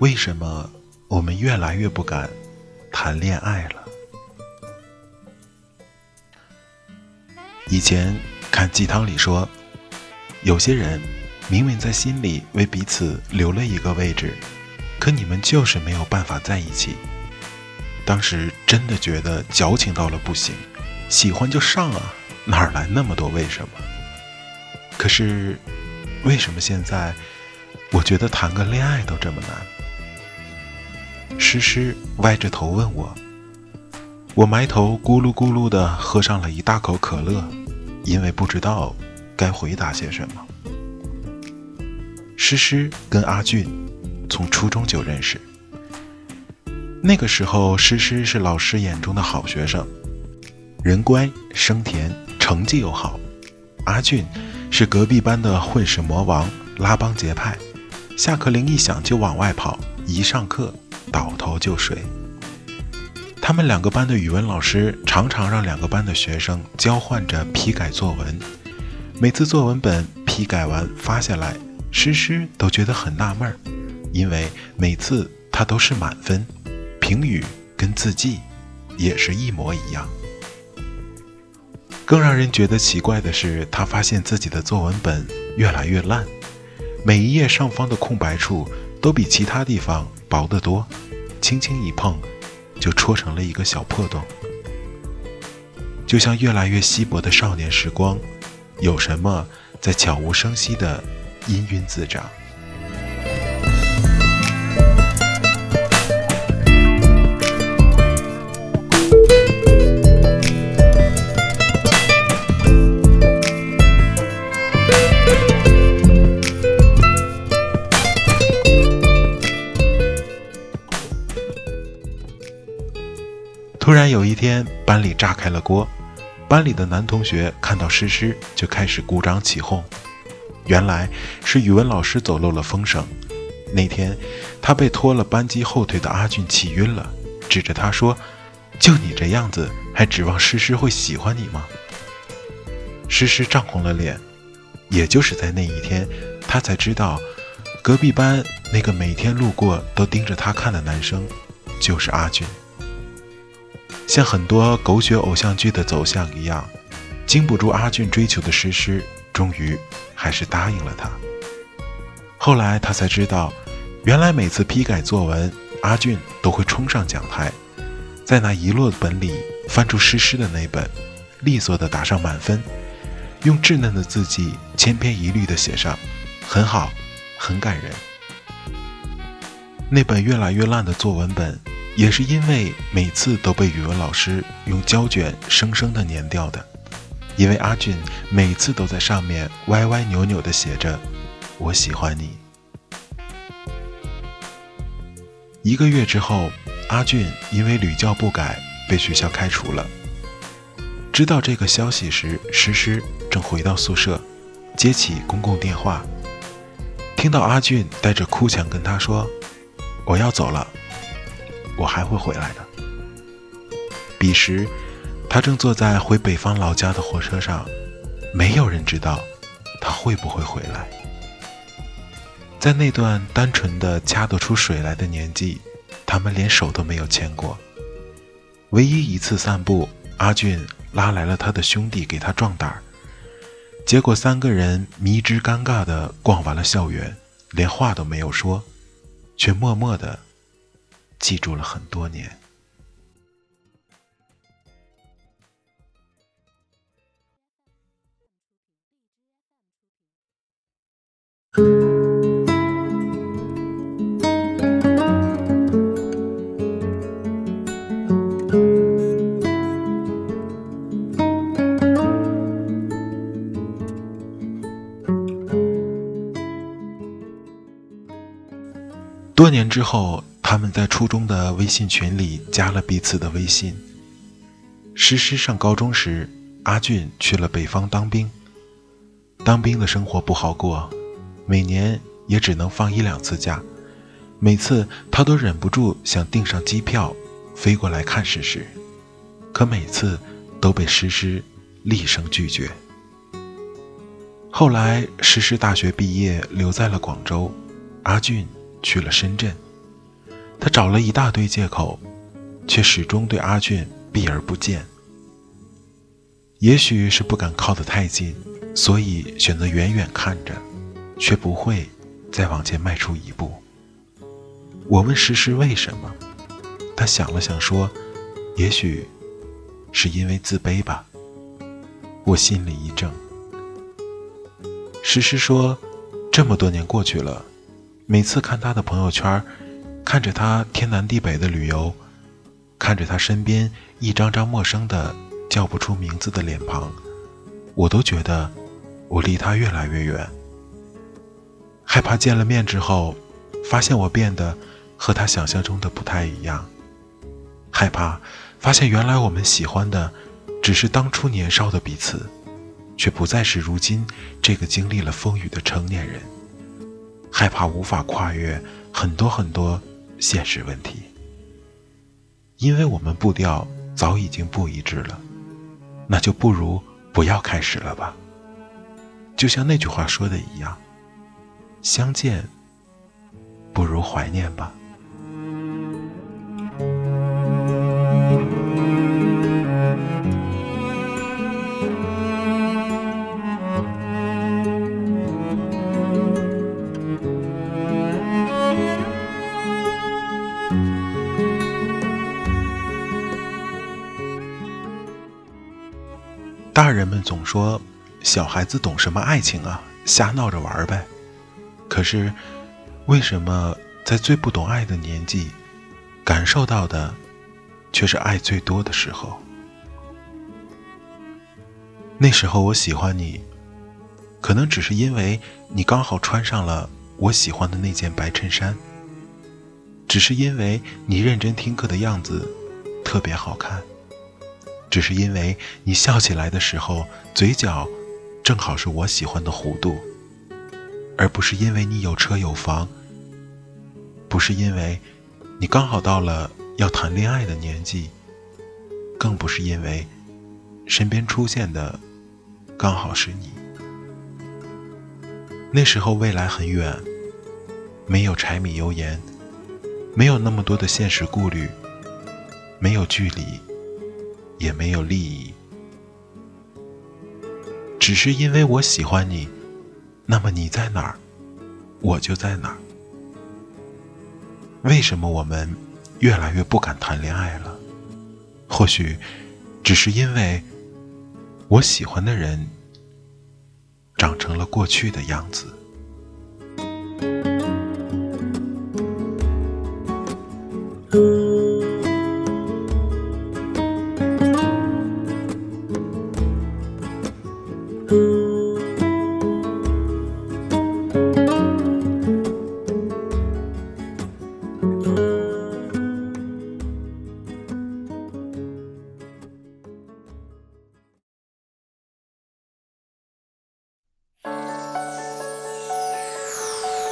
为什么我们越来越不敢谈恋爱了？以前看鸡汤里说，有些人明明在心里为彼此留了一个位置，可你们就是没有办法在一起。当时真的觉得矫情到了不行，喜欢就上啊，哪来那么多为什么？可是为什么现在我觉得谈个恋爱都这么难？诗诗歪着头问我，我埋头咕噜咕噜地喝上了一大口可乐，因为不知道该回答些什么。诗诗跟阿俊从初中就认识，那个时候诗诗是老师眼中的好学生，人乖声甜，成绩又好；阿俊是隔壁班的混世魔王，拉帮结派，下课铃一响就往外跑，一上课。倒头就睡。他们两个班的语文老师常常让两个班的学生交换着批改作文，每次作文本批改完发下来，诗诗都觉得很纳闷儿，因为每次他都是满分，评语跟字迹也是一模一样。更让人觉得奇怪的是，他发现自己的作文本越来越烂，每一页上方的空白处都比其他地方。薄得多，轻轻一碰，就戳成了一个小破洞。就像越来越稀薄的少年时光，有什么在悄无声息的氤氲自长。突然有一天，班里炸开了锅。班里的男同学看到诗诗，就开始鼓掌起哄。原来是语文老师走漏了风声。那天，他被拖了班级后腿的阿俊气晕了，指着他说：“就你这样子，还指望诗诗会喜欢你吗？”诗诗涨红了脸。也就是在那一天，他才知道，隔壁班那个每天路过都盯着他看的男生，就是阿俊。像很多狗血偶像剧的走向一样，经不住阿俊追求的诗诗，终于还是答应了他。后来他才知道，原来每次批改作文，阿俊都会冲上讲台，在那遗落的本里翻出诗诗的那本，利索地打上满分，用稚嫩的字迹千篇一律地写上“很好，很感人”。那本越来越烂的作文本。也是因为每次都被语文老师用胶卷生生的粘掉的，因为阿俊每次都在上面歪歪扭扭的写着“我喜欢你”。一个月之后，阿俊因为屡教不改被学校开除了。知道这个消息时，诗诗正回到宿舍，接起公共电话，听到阿俊带着哭腔跟他说：“我要走了。”我还会回来的。彼时，他正坐在回北方老家的火车上，没有人知道，他会不会回来。在那段单纯的掐得出水来的年纪，他们连手都没有牵过。唯一一次散步，阿俊拉来了他的兄弟给他壮胆儿，结果三个人迷之尴尬地逛完了校园，连话都没有说，却默默地记住了很多年。多年之后，他们在初中的微信群里加了彼此的微信。诗诗上高中时，阿俊去了北方当兵。当兵的生活不好过，每年也只能放一两次假。每次他都忍不住想订上机票，飞过来看诗诗，可每次都被诗诗厉声拒绝。后来，诗诗大学毕业，留在了广州，阿俊。去了深圳，他找了一大堆借口，却始终对阿俊避而不见。也许是不敢靠得太近，所以选择远远看着，却不会再往前迈出一步。我问诗诗为什么，他想了想说：“也许是因为自卑吧。”我心里一怔。诗诗说：“这么多年过去了。”每次看他的朋友圈，看着他天南地北的旅游，看着他身边一张张陌生的叫不出名字的脸庞，我都觉得我离他越来越远。害怕见了面之后，发现我变得和他想象中的不太一样。害怕发现原来我们喜欢的只是当初年少的彼此，却不再是如今这个经历了风雨的成年人。害怕无法跨越很多很多现实问题，因为我们步调早已经不一致了，那就不如不要开始了吧。就像那句话说的一样，相见不如怀念吧。大人们总说，小孩子懂什么爱情啊，瞎闹着玩呗。可是，为什么在最不懂爱的年纪，感受到的却是爱最多的时候？那时候我喜欢你，可能只是因为你刚好穿上了我喜欢的那件白衬衫，只是因为你认真听课的样子特别好看。只是因为你笑起来的时候，嘴角正好是我喜欢的弧度，而不是因为你有车有房，不是因为你刚好到了要谈恋爱的年纪，更不是因为身边出现的刚好是你。那时候未来很远，没有柴米油盐，没有那么多的现实顾虑，没有距离。也没有利益，只是因为我喜欢你，那么你在哪儿，我就在哪儿。为什么我们越来越不敢谈恋爱了？或许只是因为我喜欢的人长成了过去的样子。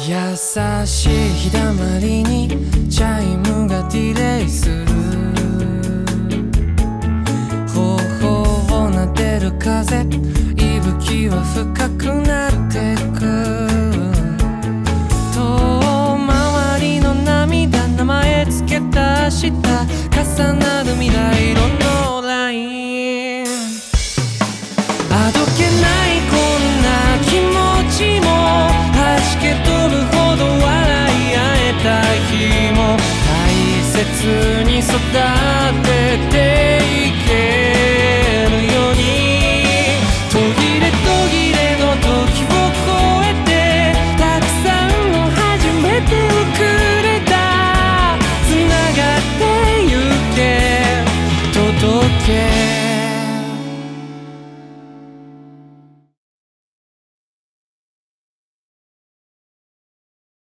優しい日だまりにチャイムがディレイする。頬をなでる風息吹は深くなってく。遠回りの涙名前つけた明日重なる未来に育てて